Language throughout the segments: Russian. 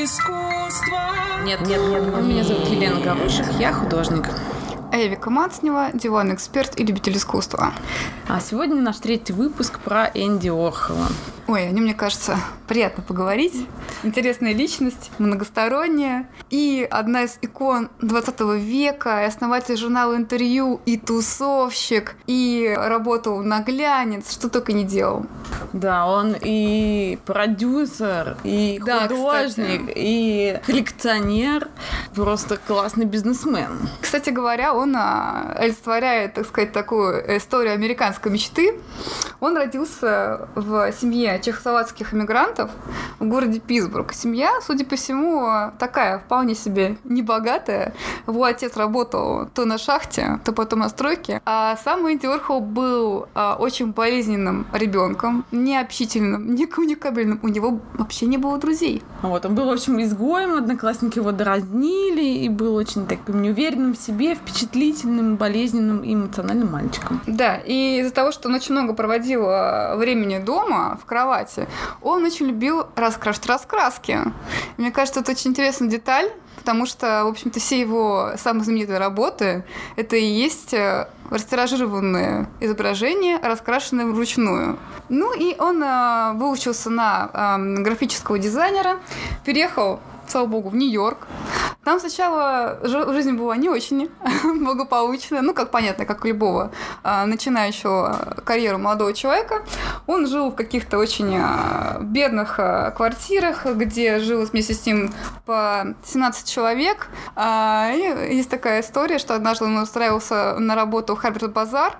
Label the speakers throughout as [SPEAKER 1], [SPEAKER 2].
[SPEAKER 1] искусства.
[SPEAKER 2] Нет, нет, нет. Меня зовут Елена Горошек, я художник.
[SPEAKER 3] А я Вика Мацнева, диванный эксперт и любитель искусства.
[SPEAKER 2] А сегодня наш третий выпуск про Энди Орхола.
[SPEAKER 3] Ой, о нем, мне кажется, приятно поговорить. Интересная личность, многосторонняя. И одна из икон 20 века, и основатель журнала «Интервью», и тусовщик, и работал на глянец, что только не делал.
[SPEAKER 2] Да, он и продюсер, и
[SPEAKER 3] Да,
[SPEAKER 2] художник,
[SPEAKER 3] кстати.
[SPEAKER 2] и коллекционер, просто классный бизнесмен.
[SPEAKER 3] Кстати говоря, он а, олицетворяет, так сказать, такую историю американской мечты. Он родился в семье чехословацких иммигрантов в городе Питтсбург. Семья, судя по всему, такая вполне себе небогатая. Его отец работал то на шахте, то потом на стройке. А сам Энди Уорхол был а, очень болезненным ребенком, необщительным, не коммуникабельным. У него вообще не было друзей.
[SPEAKER 2] Вот, он был, в общем, изгоем, одноклассники его дразнили, и был очень таким неуверенным в себе, впечатлительным, болезненным и эмоциональным мальчиком.
[SPEAKER 3] Да, и из-за того, что он очень много проводил а, времени дома, в кровати, он очень любил раскрашивать раскраски. Мне кажется, это очень интересная деталь, потому что, в общем-то, все его самые знаменитые работы — это и есть э, растиражированные изображения, раскрашенные вручную. Ну и он а, выучился на а, графического дизайнера, переехал слава богу, в Нью-Йорк. Там сначала жи- жизнь была не очень благополучная, ну, как понятно, как у любого а, начинающего карьеру молодого человека. Он жил в каких-то очень а, бедных а, квартирах, где жил вместе с ним по 17 человек. И есть такая история, что однажды он устраивался на работу в Харберт Базар.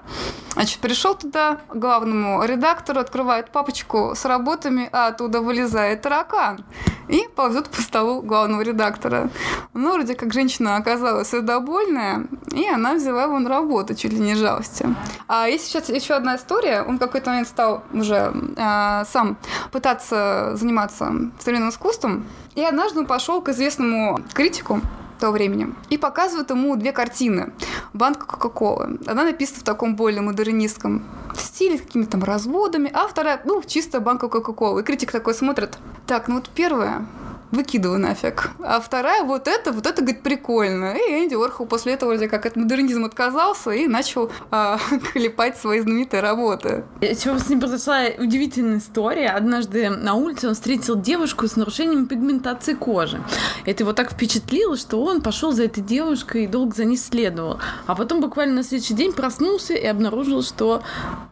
[SPEAKER 3] Значит, пришел туда главному редактору, открывает папочку с работами, а оттуда вылезает таракан и ползет по столу главного редактора. Ну, вроде как женщина оказалась сердобольная, и она взяла его на работу, чуть ли не жалости. А есть сейчас еще одна история. Он в какой-то момент стал уже а, сам пытаться заниматься современным искусством, и однажды он пошел к известному критику, того времени. И показывают ему две картины. Банка Кока-Колы. Она написана в таком более модернистском стиле, с какими-то там разводами, а вторая, ну, чисто банка Кока-Колы. И критик такой смотрит. Так, ну вот первая выкидываю нафиг. А вторая, вот это, вот это, говорит, прикольно. И Энди Уорхол после этого вроде как от модернизма отказался и начал а, клепать свои знаменитые работы.
[SPEAKER 2] Чего с ним произошла удивительная история. Однажды на улице он встретил девушку с нарушением пигментации кожи. Это его так впечатлило, что он пошел за этой девушкой и долго за ней следовал. А потом буквально на следующий день проснулся и обнаружил, что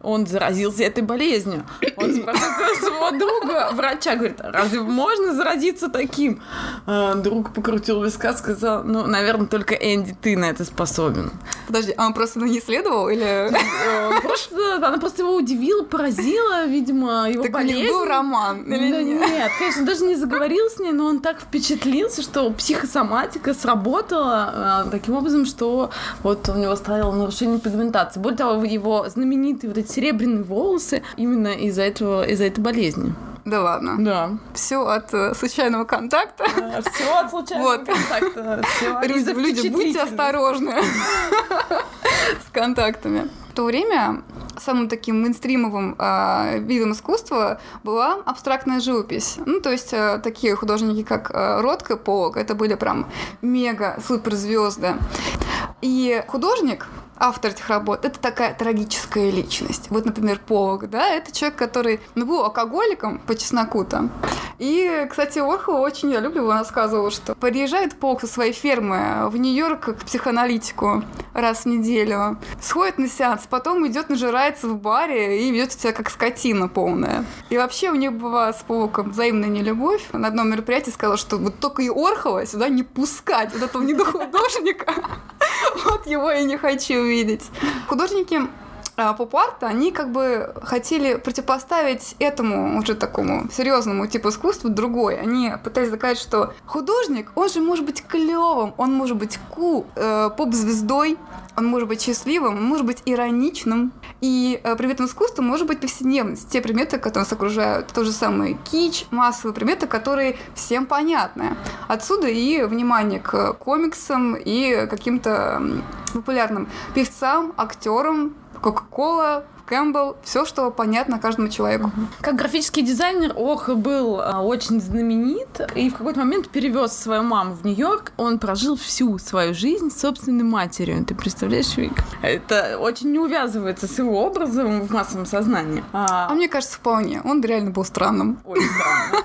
[SPEAKER 2] он заразился этой болезнью. Он спрашивает своего друга, врача, говорит, разве можно заразиться таким? А, друг покрутил виска, сказал, ну, наверное, только Энди, ты на это способен.
[SPEAKER 3] Подожди, а он просто на ней следовал или...
[SPEAKER 2] Э, Просто, она просто его удивила, поразила, видимо, его
[SPEAKER 3] Так у них
[SPEAKER 2] болезнь.
[SPEAKER 3] был роман или
[SPEAKER 2] Да
[SPEAKER 3] нет?
[SPEAKER 2] нет, конечно, даже не заговорил с ней, но он так впечатлился, что психосоматика сработала э, таким образом, что вот у него стало нарушение пигментации. Более того, его знаменитые вот эти серебряные волосы именно из-за этого, из-за этой болезни.
[SPEAKER 3] Да ладно.
[SPEAKER 2] Да.
[SPEAKER 3] Все от э, случайного контакта.
[SPEAKER 2] Все от случайного
[SPEAKER 3] Вот.
[SPEAKER 2] контакта. всё
[SPEAKER 3] Люди, будьте осторожны с контактами. В то время самым таким мейнстримовым а, видом искусства была абстрактная живопись. Ну, то есть а, такие художники, как а, Ротко и Полок, это были прям мега-суперзвезды. И художник, автор этих работ, это такая трагическая личность. Вот, например, Полок, да, это человек, который ну, был алкоголиком по чесноку-то. И, кстати, Орхол очень, я люблю, он рассказывал, что приезжает Полк со своей фермы в Нью-Йорк к психоаналитику раз в неделю, сходит на сеанс, потом идет нажирается в баре и ведет себя как скотина полная. И вообще у них была с Полком взаимная нелюбовь. На одном мероприятии сказала, что вот только и Орхова сюда не пускать, вот этого недохудожника. Вот его я не хочу видеть. Художники поп-арта, они как бы хотели противопоставить этому уже такому серьезному типу искусства другой. Они пытались доказать, что художник, он же может быть клевым, он может быть кул, э, поп-звездой, он может быть счастливым, он может быть ироничным. И э, предметом искусства может быть повседневность. Те предметы, которые нас окружают, то же самое кич, массовые предметы, которые всем понятны. Отсюда и внимание к комиксам и каким-то популярным певцам, актерам, Кока-кола, Кэмпбелл, все, что понятно каждому человеку.
[SPEAKER 2] Как графический дизайнер Ох был а, очень знаменит и в какой-то момент перевез свою маму в Нью-Йорк. Он прожил всю свою жизнь с собственной матерью. Ты представляешь, Вик? Это очень не увязывается с его образом в массовом сознании.
[SPEAKER 3] А, а мне кажется, вполне. Он реально был странным.
[SPEAKER 2] Очень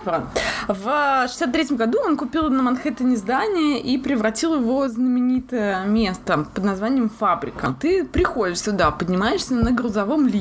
[SPEAKER 2] странно. В 63 году он купил на Манхэттене здание и превратил его в знаменитое место под названием «Фабрика». Ты приходишь сюда, поднимаешься на грузовом лифте,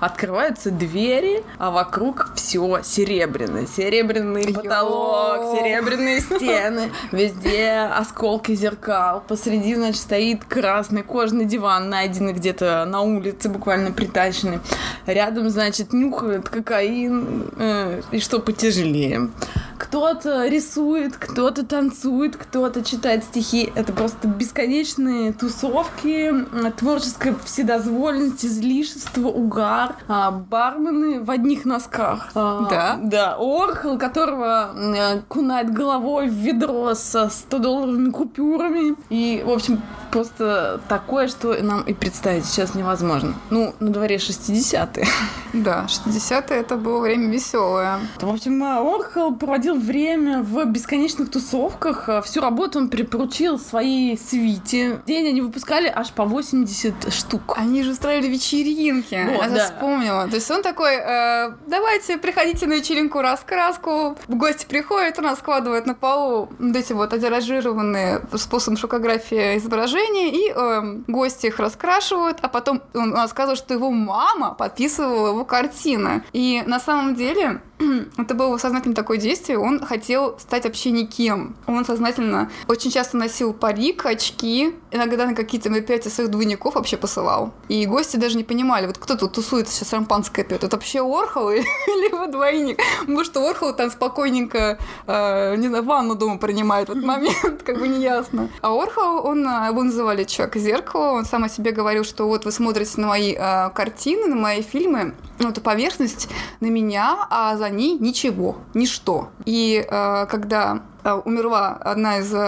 [SPEAKER 2] открываются двери, а вокруг все серебряное. Серебряный потолок, серебряные стены, везде осколки зеркал. Посреди, значит, стоит красный кожаный диван, найденный где-то на улице, буквально притащенный. Рядом, значит, нюхают кокаин э, и что потяжелее. Кто-то рисует, кто-то танцует, кто-то читает стихи. Это просто бесконечные тусовки, творческая вседозволенность, излишество, угар, а, бармены в одних носках.
[SPEAKER 3] А, да?
[SPEAKER 2] Да. Орхол, которого э, кунает головой в ведро со 100-долларовыми купюрами. И, в общем, просто такое, что нам и представить сейчас невозможно. Ну, на дворе 60-е.
[SPEAKER 3] Да, 60-е это было время веселое.
[SPEAKER 2] В общем, Орхол проводил время в бесконечных тусовках. Всю работу он припоручил своей свите. День они выпускали аж по 80 штук.
[SPEAKER 3] Они же устраивали вечеринки. Вот, Я да. вспомнила. То есть он такой, э, давайте, приходите на вечеринку раскраску. В гости приходят, у нас складывают на полу вот эти вот отиражированные способом шокографии изображения, и э, гости их раскрашивают, а потом он рассказывал, что его мама подписывала его картины. И на самом деле это было сознательно такое действие. Он хотел стать вообще никем. Он сознательно очень часто носил парик, очки, иногда на какие-то мероприятия своих двойников вообще посылал. И гости даже не понимали, вот кто тут тусуется сейчас шампанское пьет, это вообще Орхол или его двойник? Может, что Орхол там спокойненько, э, не знаю, ванну дома принимает в этот момент, как бы неясно. А Орхол, он, э, называли человек-зеркало, он сам о себе говорил, что вот вы смотрите на мои э, картины, на мои фильмы, ну, это поверхность на меня, а за ней ничего, ничто. И э, когда э, умерла одна из э,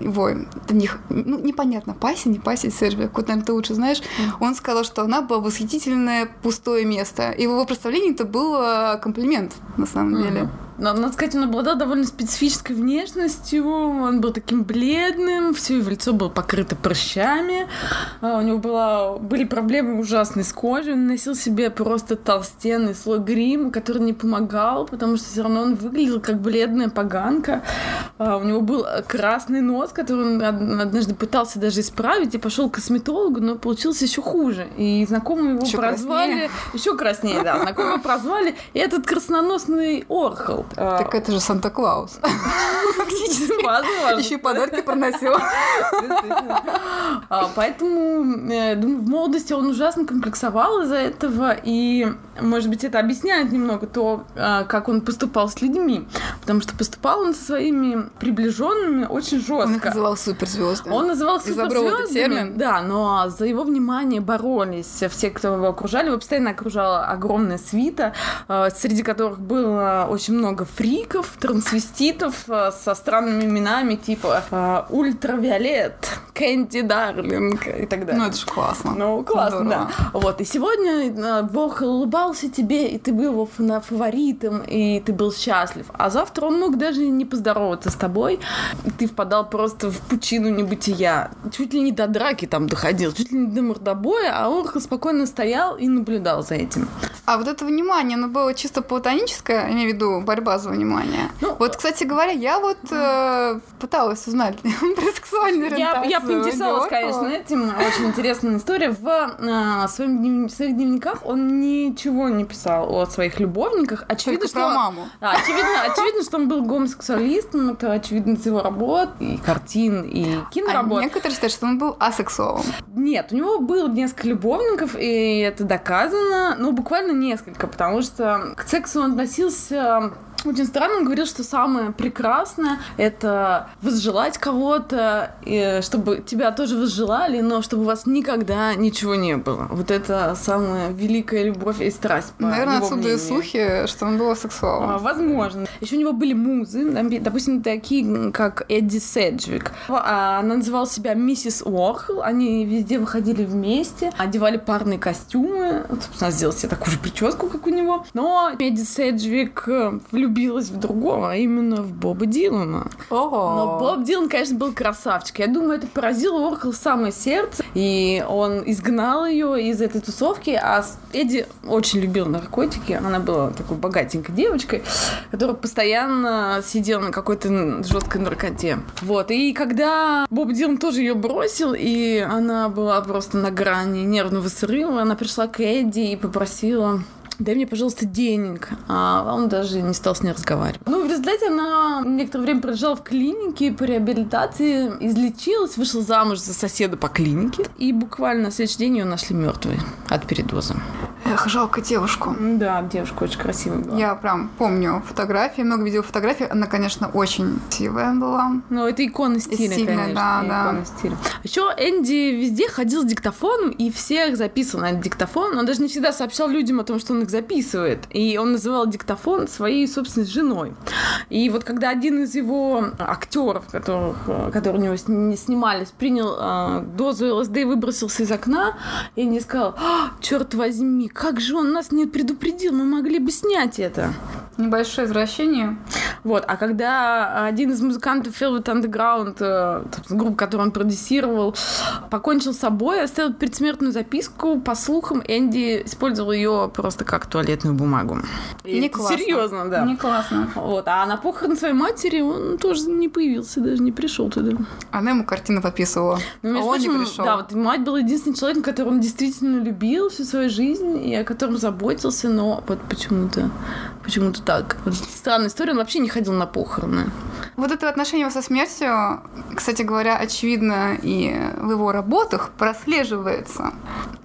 [SPEAKER 3] его них, ну, непонятно, паси, не паси, Сербия, куда наверное, ты лучше знаешь, mm. он сказал, что она была восхитительное пустое место. И в его представлении это был э, комплимент, на самом mm-hmm. деле.
[SPEAKER 2] Надо сказать, он обладал довольно специфической внешностью. Он был таким бледным, все его лицо было покрыто прыщами. А, у него была, были проблемы ужасные с кожей. Он носил себе просто толстенный слой грима, который не помогал, потому что все равно он выглядел как бледная поганка. А, у него был красный нос, который он однажды пытался даже исправить и пошел к косметологу, но получился еще хуже. И знакомые его еще прозвали... Краснее. Еще краснее, да. Знакомые прозвали этот красноносный Орхол.
[SPEAKER 3] А, так это же Санта-Клаус. Фактически. Возможно. Еще подарки проносил.
[SPEAKER 2] А, поэтому, э, думаю, в молодости он ужасно комплексовал из-за этого, и, you может быть, это объясняет немного то, а, как он поступал с людьми, потому что поступал он со своими приближенными очень жестко. Он
[SPEAKER 3] их называл суперзвездами.
[SPEAKER 2] Он называл суперзвездами, да, но за его внимание боролись все, кто его окружали. Его постоянно окружала огромная свита, среди которых было очень много фриков, трансвеститов э, со странными именами, типа Ультравиолет, Кэнди Дарлинг и так далее.
[SPEAKER 3] Ну, это же классно.
[SPEAKER 2] Ну, классно, Здорово. да. Вот, и сегодня Бог улыбался тебе, и ты был его фаворитом, и ты был счастлив. А завтра он мог даже не поздороваться с тобой, и ты впадал просто в пучину небытия. Чуть ли не до драки там доходил, чуть ли не до мордобоя, а он спокойно стоял и наблюдал за этим.
[SPEAKER 3] А вот это внимание, оно было чисто платоническое, имею в виду борьба базу внимания. Ну, вот, кстати говоря, я вот э, пыталась узнать про сексуальную
[SPEAKER 2] ориентацию. Я, я поинтересовалась, конечно, этим. Очень интересная история. В э, своем своих дневниках он ничего не писал о своих любовниках.
[SPEAKER 3] Очевидно, Только что про маму.
[SPEAKER 2] Да, очевидно, очевидно, что он был гомосексуалистом. Это очевидно из его работ, и картин, и киноработ.
[SPEAKER 3] А некоторые считают, что он был асексуалом.
[SPEAKER 2] Нет, у него было несколько любовников, и это доказано. Ну, буквально несколько, потому что к сексу он относился очень странно, он говорил, что самое прекрасное — это возжелать кого-то, чтобы тебя тоже возжелали, но чтобы у вас никогда ничего не было. Вот это самая великая любовь и страсть. По
[SPEAKER 3] Наверное,
[SPEAKER 2] его
[SPEAKER 3] отсюда и
[SPEAKER 2] мнению.
[SPEAKER 3] слухи, что он был сексуалом.
[SPEAKER 2] А, Возможно. Еще у него были музы, допустим, такие, как Эдди Седжвик. А, Она называла себя миссис Уорхол. Они везде выходили вместе, одевали парные костюмы. Вот, собственно, сделала себе такую же прическу, как у него. Но Эдди Седжвик э, влюбилась в другого, а именно в Боба Дилана. Но Боб Дилан, конечно, был красавчик. Я думаю, это поразило Уорхол в самое сердце. И он изгнал ее из этой тусовки. А Эдди очень любил наркотики. Она была такой богатенькой девочкой, которая постоянно сидела на какой-то жесткой наркоте. Вот. И когда Боб Дилан тоже ее бросил, и она была просто на грани нервного срыва, она пришла к Эдди и попросила дай мне, пожалуйста, денег. А он даже не стал с ней разговаривать. Ну, в результате она некоторое время пролежала в клинике по реабилитации, излечилась, вышла замуж за соседа по клинике. И буквально на следующий день ее нашли мертвой от передоза.
[SPEAKER 3] Эх, жалко девушку.
[SPEAKER 2] Да, девушка очень красивая была.
[SPEAKER 3] Я прям помню фотографии, много видела фотографий. Она, конечно, очень красивая была.
[SPEAKER 2] Ну, это икона стиля,
[SPEAKER 3] Стильная,
[SPEAKER 2] конечно.
[SPEAKER 3] да, да.
[SPEAKER 2] икона стиля. Еще Энди везде ходил с диктофоном и всех записывал на этот диктофон. Он даже не всегда сообщал людям о том, что он их записывает. И он называл диктофон своей собственной женой. И вот когда один из его актеров, которых, э, которые у него сни- снимались, принял э, дозу ЛСД и выбросился из окна, Энди сказал, черт возьми, как же он нас не предупредил, мы могли бы снять это.
[SPEAKER 3] Небольшое извращение.
[SPEAKER 2] Вот, а когда один из музыкантов Velvet Underground, э, собственно, группа, которую он продюсировал, покончил с собой, оставил предсмертную записку, по слухам, Энди использовал ее просто как туалетную бумагу. И
[SPEAKER 3] Не классно.
[SPEAKER 2] Серьезно, да.
[SPEAKER 3] Не классно.
[SPEAKER 2] Вот, а на похорон своей матери он тоже не появился, даже не пришел туда.
[SPEAKER 3] Она ему картину подписывала.
[SPEAKER 2] Ну,
[SPEAKER 3] а он не
[SPEAKER 2] прочим,
[SPEAKER 3] пришел.
[SPEAKER 2] Да, вот мать была единственным человеком, которого он действительно любил всю свою жизнь и о котором заботился, но вот почему-то почему-то так. Странная история, он вообще не ходил на похороны.
[SPEAKER 3] Вот это отношение со смертью, кстати говоря, очевидно и в его работах прослеживается.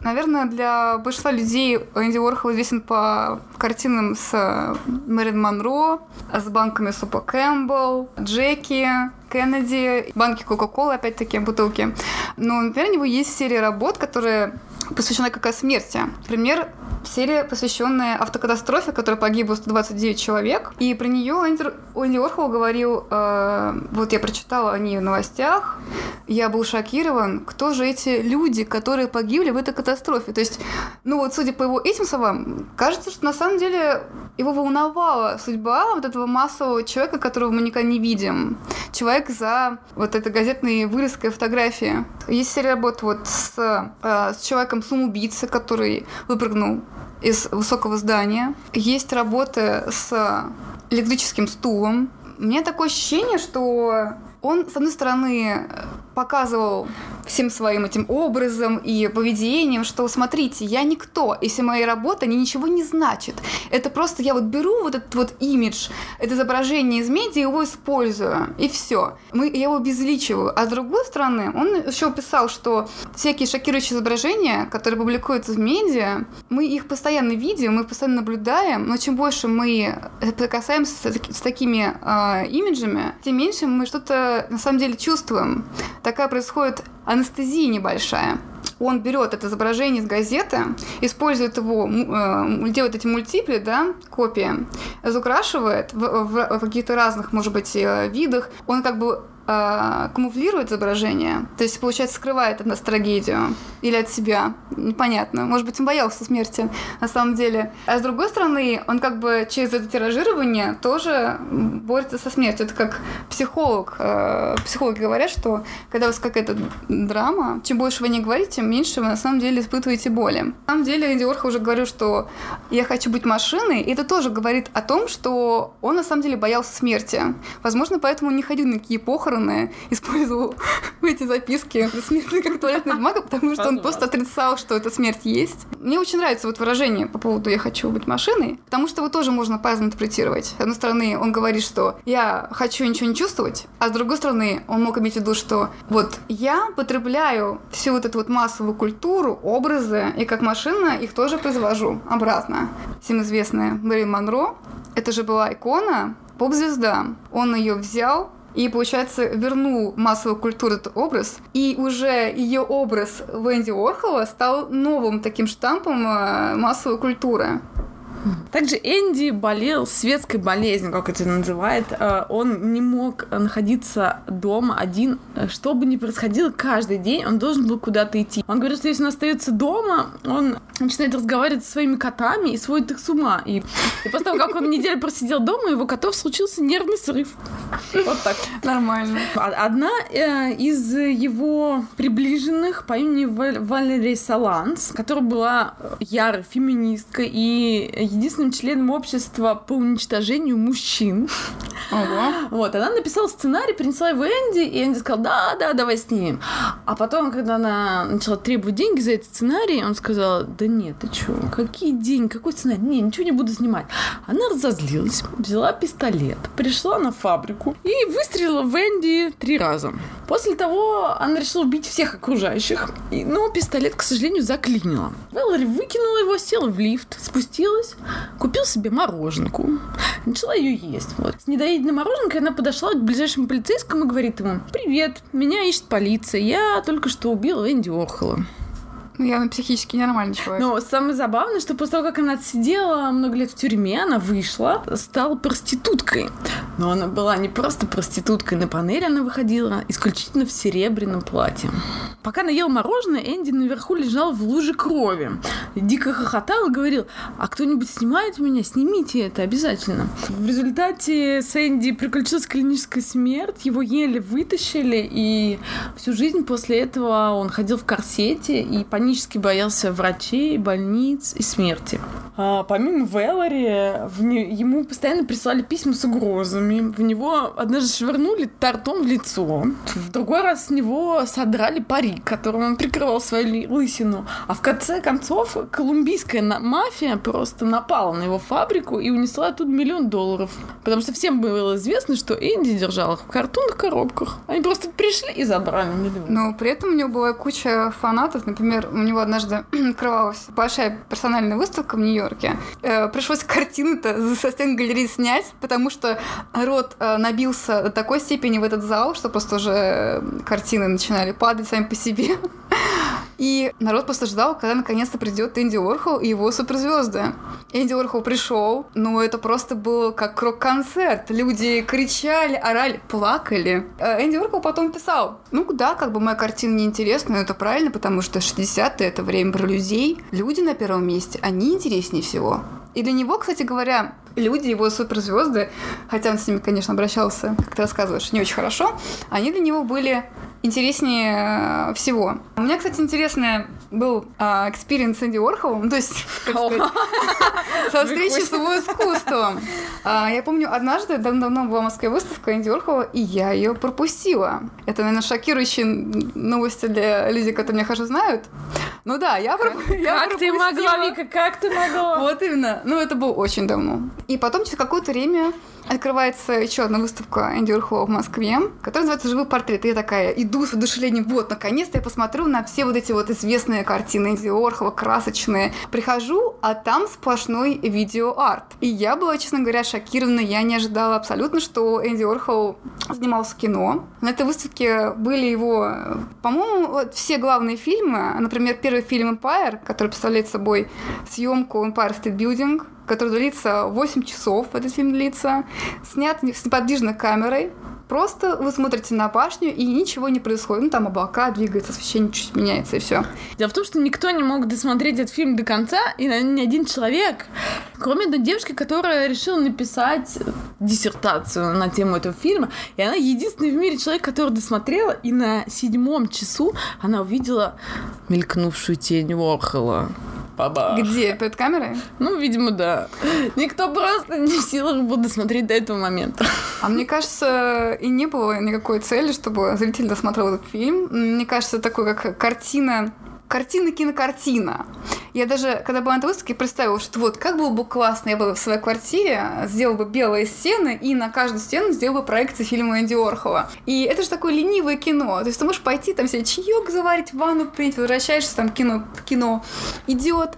[SPEAKER 3] Наверное, для большинства людей Энди Уорхол известен по картинам с Мэрин Монро, с банками Супа Кэмпбелл, Джеки, Кеннеди, банки Кока-Колы, опять-таки, бутылки. Но, например, у него есть серия работ, которые посвящена как раз смерти. Например, серия, посвященная автокатастрофе, в которой погибло 129 человек. И про нее Энди, Энди Уорхол говорил, э, вот я прочитала о ней в новостях, я был шокирован, кто же эти люди, которые погибли в этой катастрофе. То есть, ну вот, судя по его этим словам, кажется, что на самом деле его волновала судьба вот этого массового человека, которого мы никогда не видим. Человек за вот этой газетной вырезкой фотографии. Есть серия работ вот с, э, с человеком-самоубийцей, который выпрыгнул из высокого здания. Есть работы с электрическим стулом. У меня такое ощущение, что он, с одной стороны, показывал всем своим этим образом и поведением, что смотрите, я никто, если моя работа, они ничего не значит. Это просто я вот беру вот этот вот имидж, это изображение из медиа, его использую, и все. Мы, я его обезличиваю. А с другой стороны, он еще писал, что всякие шокирующие изображения, которые публикуются в медиа, мы их постоянно видим, мы их постоянно наблюдаем, но чем больше мы прикасаемся с, таки- с такими э, имиджами, тем меньше мы что-то на самом деле чувствуем. Такая происходит анестезия небольшая. Он берет это изображение из газеты, использует его, э, делает эти мультипли, да, копии, разукрашивает в, в- в каких-то разных, может быть, э, видах. Он как бы э, камуфлирует изображение, то есть, получается, скрывает от нас трагедию или от себя, непонятно. Может быть, он боялся смерти на самом деле. А с другой стороны, он как бы через это тиражирование тоже борется со смертью. Это как психолог. Э, Психологи говорят, что когда у вас какая-то драма, чем больше вы не говорите, тем меньше вы на самом деле испытываете боли. На самом деле, Энди уже говорил, что я хочу быть машиной, и это тоже говорит о том, что он на самом деле боялся смерти. Возможно, поэтому он не ходил на такие похороны, использовал эти записки предсмертные как туалетная бумага, потому что он просто отрицал, что эта смерть есть. Мне очень нравится вот выражение по поводу «я хочу быть машиной», потому что его тоже можно по-разному интерпретировать. С одной стороны, он говорит, что «я хочу ничего не чувствовать», а с другой стороны, он мог иметь в виду, что вот я потребляю всю вот эту вот массовую культуру, образы, и как машина их тоже произвожу обратно. Всем известная Мэрилин Монро, это же была икона, поп-звезда. Он ее взял, и, получается, вернул массовую культуру этот образ, и уже ее образ Венди Орхола стал новым таким штампом э, массовой культуры.
[SPEAKER 2] Также Энди болел светской болезнью, как это называют. Э, он не мог находиться дома один. Что бы ни происходило, каждый день он должен был куда-то идти. Он говорит, что если он остается дома, он начинает разговаривать со своими котами и сводит их с ума. И, и после того, как он неделю просидел дома, его котов случился нервный срыв. Вот так.
[SPEAKER 3] Нормально.
[SPEAKER 2] Одна э, из его приближенных по имени Валерия Саланс, которая была ярой феминисткой и единственным членом общества по уничтожению мужчин.
[SPEAKER 3] Ого.
[SPEAKER 2] Вот, она написала сценарий, принесла его Энди, и Энди сказал, да, да, давай снимем. А потом, когда она начала требовать деньги за этот сценарий, он сказал, да нет, ты чё, какие деньги, какой сценарий? Не, ничего не буду снимать. Она разозлилась, взяла пистолет, пришла на фабрику и выстрелила в Энди три раза. После того она решила убить всех окружающих, но пистолет, к сожалению, заклинила. Вэллори выкинула его, села в лифт, спустилась, купил себе мороженку, начала ее есть. Вот. С недоеденной мороженкой она подошла к ближайшему полицейскому и говорит ему, «Привет, меня ищет полиция, я только что убил Энди Орхола».
[SPEAKER 3] Ну, явно психически нормальный человек.
[SPEAKER 2] Но самое забавное, что после того, как она отсидела много лет в тюрьме, она вышла, стала проституткой. Но она была не просто проституткой. На панели она выходила исключительно в серебряном платье. Пока она ела мороженое, Энди наверху лежал в луже крови. Дико хохотал и говорил, а кто-нибудь снимает меня? Снимите это обязательно. В результате с Энди приключилась клиническая смерть, его еле вытащили, и всю жизнь после этого он ходил в корсете и по панически боялся врачей, больниц и смерти. А, помимо Вэллори, не... ему постоянно прислали письма с угрозами. В него однажды швырнули тортом в лицо. В другой раз с него содрали парик, которым он прикрывал свою лысину. А в конце концов колумбийская мафия просто напала на его фабрику и унесла оттуда миллион долларов. Потому что всем было известно, что Энди держал их в картонных коробках. Они просто пришли и забрали миллион.
[SPEAKER 3] Но при этом у него была куча фанатов. Например, у него однажды открывалась большая персональная выставка в Нью-Йорке. Э, пришлось картину-то со стен галереи снять, потому что рот э, набился до такой степени в этот зал, что просто уже э, картины начинали падать сами по себе. И народ просто ждал, когда наконец-то придет Энди Орхол и его суперзвезды. Энди Орхол пришел, но это просто было как рок-концерт. Люди кричали, орали, плакали. Э, Энди Орхол потом писал, ну да, как бы моя картина неинтересна, но это правильно, потому что 60-е это время про людей. Люди на первом месте, они интереснее всего. И для него, кстати говоря, люди, его суперзвезды, хотя он с ними, конечно, обращался, как ты рассказываешь, не очень хорошо, они для него были интереснее э, всего. У меня, кстати, интересный был experience с Энди Уорхолом, то есть, со встречи с его искусством. А, я помню, однажды, давно-давно была в Москве выставка Энди Уорхола, и я ее пропустила. Это, наверное, шокирующие новости для людей, которые меня хорошо знают. Ну да, я,
[SPEAKER 2] как,
[SPEAKER 3] я
[SPEAKER 2] как ты могла, Вика, как ты могла?
[SPEAKER 3] Вот именно. Ну, это было очень давно. И потом через какое-то время открывается еще одна выставка Энди Урхова в Москве, которая называется «Живой портрет». И я такая иду с воодушевлением, вот, наконец-то я посмотрю на все вот эти вот известные картины Энди Орхова, красочные. Прихожу, а там сплошной видеоарт. И я была, честно говоря, шокирована. Я не ожидала абсолютно, что Энди Орхол снимался в кино. На этой выставке были его, по-моему, вот все главные фильмы. Например, первый фильм «Empire», который представляет собой съемку Empire State Building, который длится 8 часов, этот фильм длится, снят с неподвижной камерой, Просто вы смотрите на башню, и ничего не происходит. Ну, там облака двигаются, освещение чуть меняется, и все.
[SPEAKER 2] Дело в том, что никто не мог досмотреть этот фильм до конца, и ни один человек, кроме одной девушки, которая решила написать диссертацию на тему этого фильма. И она единственный в мире человек, который досмотрела, и на седьмом часу она увидела мелькнувшую тень Уорхола.
[SPEAKER 3] Бабах. Где? Перед камерой?
[SPEAKER 2] Ну, видимо, да. Никто просто не в силах был досмотреть до этого момента.
[SPEAKER 3] А мне кажется, и не было никакой цели, чтобы зритель досмотрел этот фильм. Мне кажется, такой как картина картина-кинокартина. Я даже, когда была на выставке, представила, что вот как было бы классно, я бы в своей квартире сделала бы белые стены и на каждую стену сделала бы проекции фильма Энди Орхола. И это же такое ленивое кино. То есть ты можешь пойти там себе чаек заварить, ванну принять, возвращаешься, там кино, кино идет.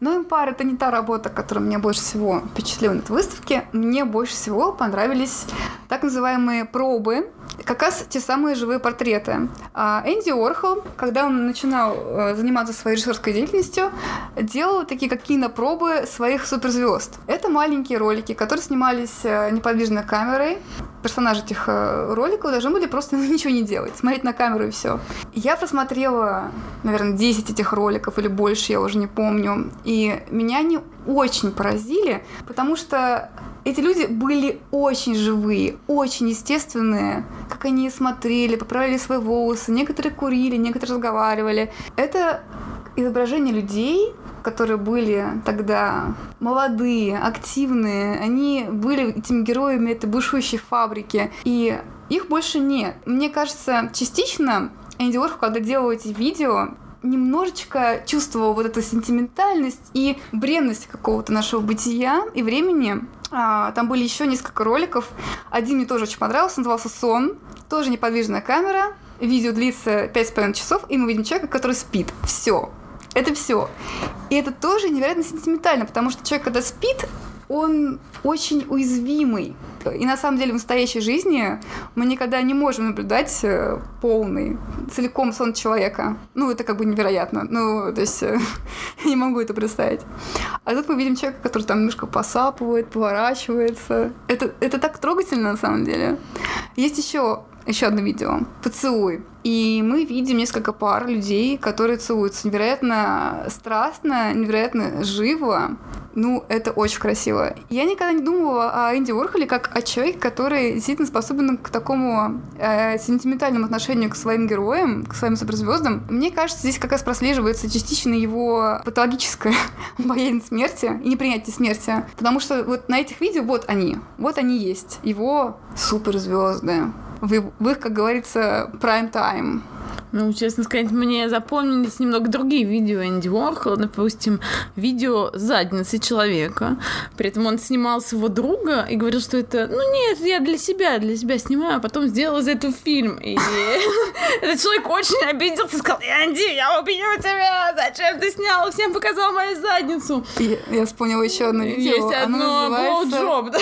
[SPEAKER 3] Но Empire это не та работа, которая меня больше всего впечатлила на этой выставке. Мне больше всего понравились так называемые пробы, как раз те самые живые портреты. А Энди Орхол, когда он начинал э, заниматься своей режиссерской деятельностью, делал такие как кинопробы своих суперзвезд. Это маленькие ролики, которые снимались э, неподвижной камерой. Персонажи этих э, роликов должны были просто ничего не делать, смотреть на камеру и все. Я просмотрела, наверное, 10 этих роликов или больше, я уже не помню. И меня они очень поразили, потому что эти люди были очень живые, очень естественные, как они смотрели, поправили свои волосы, некоторые курили, некоторые разговаривали. Это изображение людей, которые были тогда молодые, активные, они были этими героями этой бушующей фабрики, и их больше нет. Мне кажется, частично Энди Уорхол, когда делал эти видео, немножечко чувствовал вот эту сентиментальность и бренность какого-то нашего бытия и времени. А, там были еще несколько роликов. Один мне тоже очень понравился, назывался «Сон». Тоже неподвижная камера. Видео длится 5,5 часов, и мы видим человека, который спит. Все. Это все. И это тоже невероятно сентиментально, потому что человек, когда спит, он очень уязвимый. И на самом деле в настоящей жизни мы никогда не можем наблюдать э, полный, целиком сон человека. Ну, это как бы невероятно. Ну, то есть я не могу это представить. А тут мы видим человека, который там немножко посапывает, поворачивается. Это, это так трогательно на самом деле. Есть еще еще одно видео. Поцелуй. И мы видим несколько пар людей, которые целуются невероятно страстно, невероятно живо. Ну, это очень красиво. Я никогда не думала о Энди Уорхоле как о человеке, который действительно способен к такому э, сентиментальному отношению к своим героям, к своим суперзвездам. Мне кажется, здесь как раз прослеживается частично его патологическая боязнь смерти и непринятие смерти. Потому что вот на этих видео вот они, вот они есть. Его суперзвезды в, их, как говорится, prime time.
[SPEAKER 2] Ну, честно сказать, мне запомнились немного другие видео Энди Уорхола, допустим, видео задницы человека. При этом он снимал своего друга и говорил, что это, ну нет, я для себя, для себя снимаю, а потом сделал из этого фильм. И этот человек очень обиделся, сказал, Энди, я убью тебя, зачем ты снял, всем показал мою задницу.
[SPEAKER 3] Я вспомнила еще одно видео.
[SPEAKER 2] Есть одно blowjob?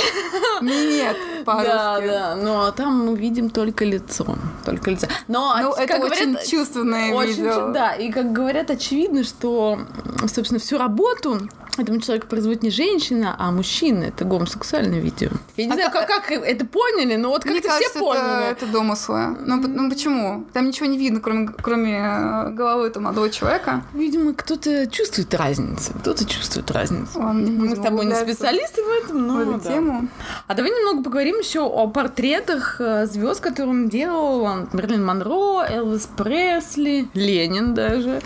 [SPEAKER 3] Нет, по-русски.
[SPEAKER 2] Да, да, но там мы видим только лицо, только лицо. Но,
[SPEAKER 3] ну, это очень чувственное
[SPEAKER 2] очень,
[SPEAKER 3] видео.
[SPEAKER 2] Да, и как говорят, очевидно, что, собственно, всю работу этому человеку производит не женщина, а мужчина. Это гомосексуальное видео. Я не а знаю, как, как это поняли, но вот как-то все поняли.
[SPEAKER 3] Это, это домыслы. Ну, ну почему? Там ничего не видно, кроме, кроме э, головы этого молодого человека.
[SPEAKER 2] Видимо, кто-то чувствует разницу. Кто-то чувствует разницу. Ладно, Мы с тобой не специалисты в этом, но.
[SPEAKER 3] В эту да. тему.
[SPEAKER 2] А давай немного поговорим еще о портретах э, звезд, которые он делал. Мерлин Монро, Элвис Пресли, Ленин даже.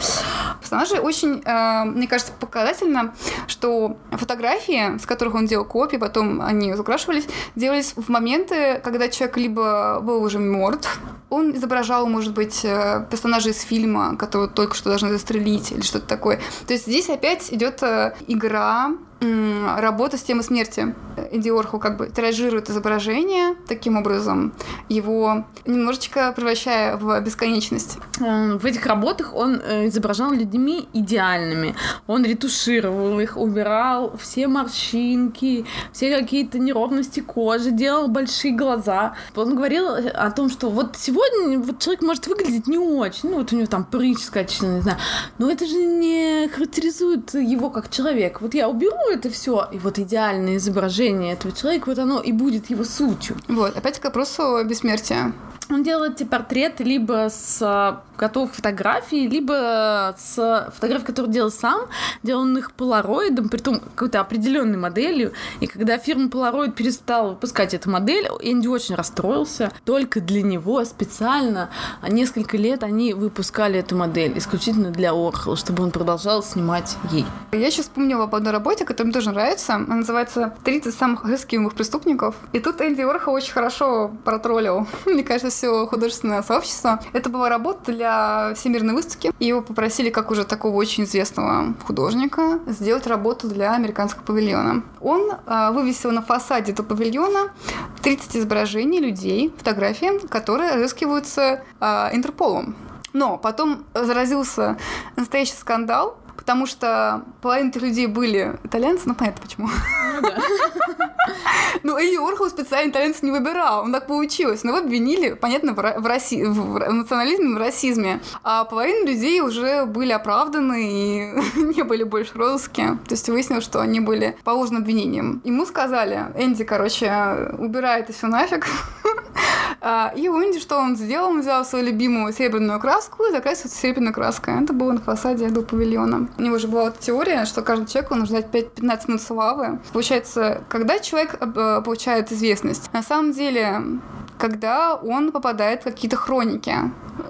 [SPEAKER 3] Персонажи очень, э, мне кажется, показательно что фотографии, с которых он делал копии, потом они закрашивались, делались в моменты, когда человек либо был уже мертв, он изображал, может быть, э, персонажей из фильма, которого только что должны застрелить или что-то такое. То есть здесь опять идет э, игра работа с темой смерти. Энди Орхол как бы тиражирует изображение таким образом, его немножечко превращая в бесконечность.
[SPEAKER 2] В этих работах он э, изображал людьми идеальными. Он ретушировал их, убирал все морщинки, все какие-то неровности кожи, делал большие глаза. Он говорил о том, что вот сегодня вот человек может выглядеть не очень, ну вот у него там прыщ скачан, не знаю, но это же не характеризует его как человек. Вот я уберу это все, и вот идеальное изображение этого человека, вот оно и будет его сутью.
[SPEAKER 3] Вот, опять к вопросу бессмертия.
[SPEAKER 2] Он делает эти портреты либо с а, готовых фотографий, либо с фотографий, которые делал сам, их полароидом, притом какой-то определенной моделью. И когда фирма Polaroid перестала выпускать эту модель, Энди очень расстроился. Только для него специально несколько лет они выпускали эту модель исключительно для Орхола, чтобы он продолжал снимать ей.
[SPEAKER 3] Я сейчас вспомнила об одной работе, которая мне тоже нравится. Она называется «30 самых рискивых преступников». И тут Энди Орхол очень хорошо протроллил. Мне кажется, все художественное сообщество. Это была работа для Всемирной выставки. И его попросили, как уже такого очень известного художника, сделать работу для американского павильона. Он э, вывесил на фасаде этого павильона 30 изображений людей, фотографии, которые разыскиваются э, Интерполом. Но потом заразился настоящий скандал, потому что половина людей были итальянцы, ну понятно почему. Ну, да. ну Энди Орхол специально итальянцев не выбирал, он так получилось. Но его обвинили, понятно, в, раси... в национализме, в расизме. А половина людей уже были оправданы и не были больше розыске. То есть выяснилось, что они были по ложным обвинениям. Ему сказали, Энди, короче, убирай это все нафиг. А, и Уинди, что он сделал? Он взял свою любимую серебряную краску и закрасил серебряной краской. Это было на фасаде до павильона. У него же была вот теория, что каждый человек нужно ждать 5-15 минут славы. Получается, когда человек э, получает известность, на самом деле когда он попадает в какие-то хроники,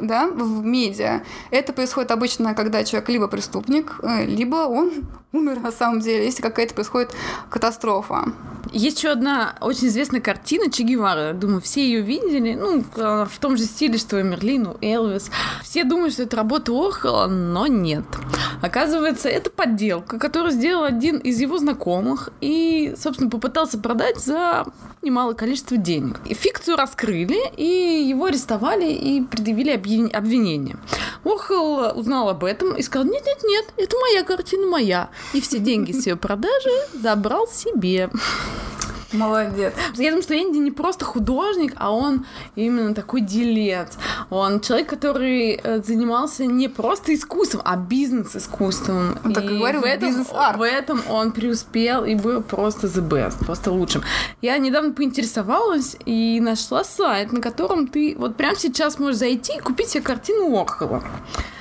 [SPEAKER 3] да, в медиа. Это происходит обычно, когда человек либо преступник, э, либо он умер на самом деле, если какая-то происходит катастрофа.
[SPEAKER 2] Есть еще одна очень известная картина Че Гевара. Думаю, все ее видели. Ну, в том же стиле, что и Мерлин, у Элвис. Все думают, что это работа Орхола, но нет. Оказывается, это подделка, которую сделал один из его знакомых и, собственно, попытался продать за немалое количество денег. И фикцию раскрыли, и его арестовали и предъявили обвинение. Орхол узнал об этом и сказал, нет-нет-нет, это моя картина, моя. И все деньги с ее продажи забрал себе.
[SPEAKER 3] Молодец.
[SPEAKER 2] Я думаю, что Энди не просто художник, а он именно такой делец. Он человек, который э, занимался не просто искусством, а бизнес-искусством.
[SPEAKER 3] Он так и говорил,
[SPEAKER 2] в этом,
[SPEAKER 3] бизнес-арт.
[SPEAKER 2] В этом он преуспел и был просто the best, просто лучшим. Я недавно поинтересовалась и нашла сайт, на котором ты вот прямо сейчас можешь зайти и купить себе картину Орхола.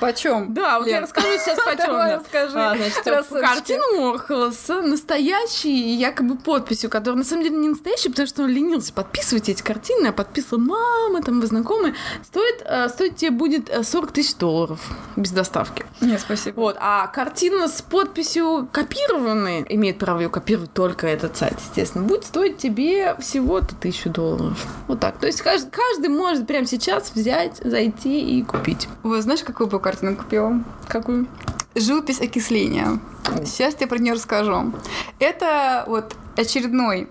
[SPEAKER 3] Почем?
[SPEAKER 2] Да, вот Лен. я расскажу сейчас почем.
[SPEAKER 3] Давай расскажи.
[SPEAKER 2] А, значит, картину Орхола с настоящей якобы подписью, которая на самом деле не настоящий, потому что он ленился подписывать эти картины, а подписывала мама, там, вы знакомые. Стоит, э, стоит тебе будет 40 э, тысяч долларов без доставки.
[SPEAKER 3] Нет, спасибо.
[SPEAKER 2] Вот. А картина с подписью копированной, имеет право ее копировать только этот сайт, естественно, будет стоить тебе всего-то тысячу долларов. Вот так. То есть каждый, каждый может прямо сейчас взять, зайти и купить.
[SPEAKER 3] Вы знаешь, какую бы картину купила?
[SPEAKER 2] Какую?
[SPEAKER 3] Живопись окисления. Сейчас я про нее расскажу. Это вот очередной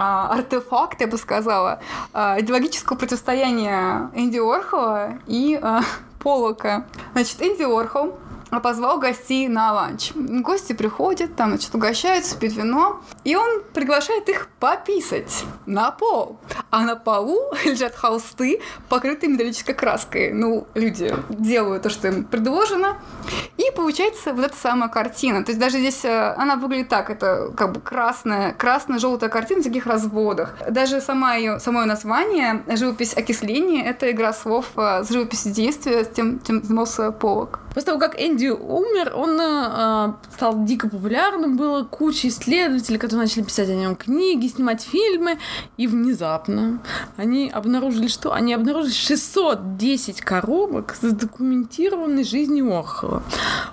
[SPEAKER 3] артефакт, я бы сказала, а, идеологического противостояния Энди Орхола и а, Полока. Значит, Энди Орхол позвал гостей на ланч. Гости приходят, там, значит, угощаются, пьют вино, и он приглашает их пописать на пол. А на полу лежат холсты, покрытые металлической краской. Ну, люди делают то, что им предложено, и получается вот эта самая картина. То есть даже здесь э, она выглядит так, это как бы красная, красно-желтая картина в таких разводах. Даже сама ее, само ее название, живопись окисления, это игра слов э, с живописью действия, с тем, чем занимался Полок.
[SPEAKER 2] После того, как Энди умер, он э, стал дико популярным, было куча исследователей, которые начали писать о нем книги, снимать фильмы, и внезапно они обнаружили, что они обнаружили 610 коробок с задокументированной жизнью Орхола.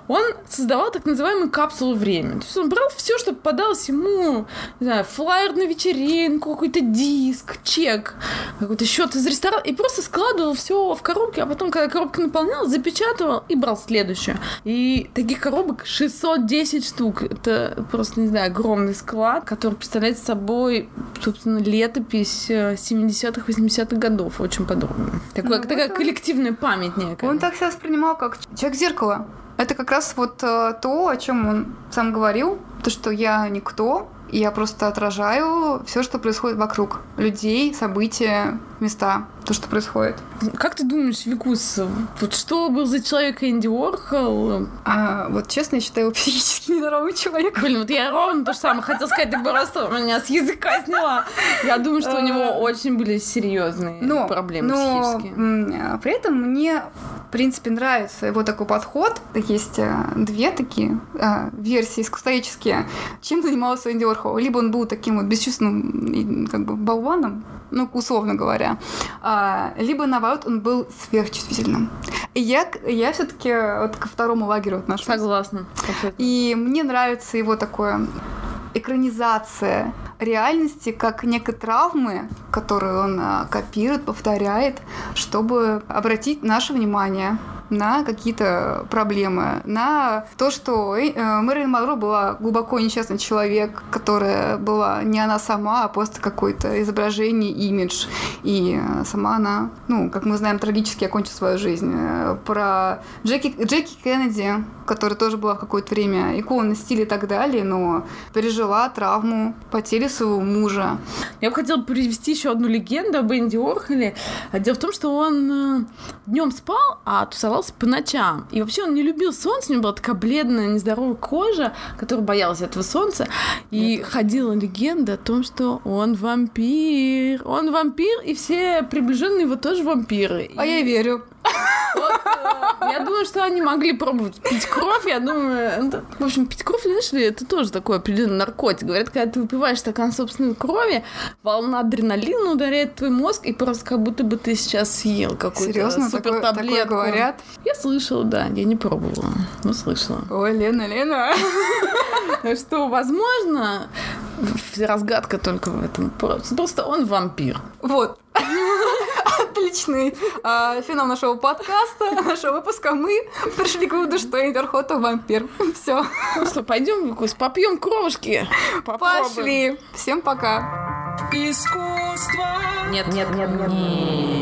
[SPEAKER 2] Он создавал так называемую капсулу времени. То есть он брал все, что попадалось ему, не знаю, флайер на вечеринку, какой-то диск, чек, какой-то счет из ресторана, и просто складывал все в коробки, а потом, когда коробка наполнялась, запечатывал и брал следующую. И таких коробок 610 штук. Это просто, не знаю, огромный склад, который представляет собой, собственно, летопись 70-х, э, 80-х годов. Очень подробно. Такое, ну, такая вот коллективная память некая.
[SPEAKER 3] Он так себя воспринимал, как человек-зеркало. Это как раз вот э, то, о чем он сам говорил, то, что я никто, и я просто отражаю все, что происходит вокруг. Людей, события, места, то, что происходит.
[SPEAKER 2] Как ты думаешь, Викус, вот что был за человек Энди Уорхол?
[SPEAKER 3] А, вот честно, я считаю его психически нездоровым человеком.
[SPEAKER 2] Блин, вот я ровно то же самое хотела сказать, ты просто меня с языка сняла. Я думаю, что у него а. очень были серьезные проблемы психические.
[SPEAKER 3] Но при этом мне в принципе, нравится его такой подход. Есть э, две такие э, версии исторические. Чем занимался Энди Орхол? Либо он был таким вот бесчувственным как бы болваном, ну, условно говоря, а, либо, наоборот, он был сверхчувствительным. И я, я все таки вот ко второму лагерю отношусь.
[SPEAKER 2] Согласна.
[SPEAKER 3] И мне нравится его такое экранизация реальности как некой травмы, которую он а, копирует, повторяет, чтобы обратить наше внимание на какие-то проблемы, на то, что э, Мэрилин Монро была глубоко несчастный человек, которая была не она сама, а просто какое-то изображение, имидж. И сама она, ну, как мы знаем, трагически окончила свою жизнь. Э, про Джеки, Джеки Кеннеди, которая тоже была в какое-то время иконой стиля и так далее, но пережила травму потери своего мужа.
[SPEAKER 2] Я бы хотела привести еще одну легенду об Энди Орхоле. Дело в том, что он э, днем спал, а тусовался по ночам. И вообще он не любил солнце, у него была такая бледная, нездоровая кожа, которая боялась этого солнца. И Это... ходила легенда о том, что он вампир. Он вампир, и все приближенные его тоже вампиры.
[SPEAKER 3] А и... я верю.
[SPEAKER 2] Э, я думаю, что они могли пробовать пить кровь. Я думаю, ну, в общем, пить кровь, знаешь ли, это тоже такой определенный наркотик. Говорят, когда ты выпиваешь стакан собственной крови, волна адреналина ударяет твой мозг, и просто как будто бы ты сейчас съел какую-то
[SPEAKER 3] Серьезно, супер такое, говорят?
[SPEAKER 2] Я слышала, да, я не пробовала, но слышала.
[SPEAKER 3] Ой, Лена, Лена.
[SPEAKER 2] Что, возможно, разгадка только в этом. Просто он вампир.
[SPEAKER 3] Вот. Отличный э, финал нашего подкаста, нашего выпуска. Мы пришли к выводу, что Интерхота вампир. Все.
[SPEAKER 2] Ну что, пойдем, Викус, попьем кровушки.
[SPEAKER 3] Попробуем. Пошли. Всем пока.
[SPEAKER 2] Искусство. Нет, нет, нет, нет. нет.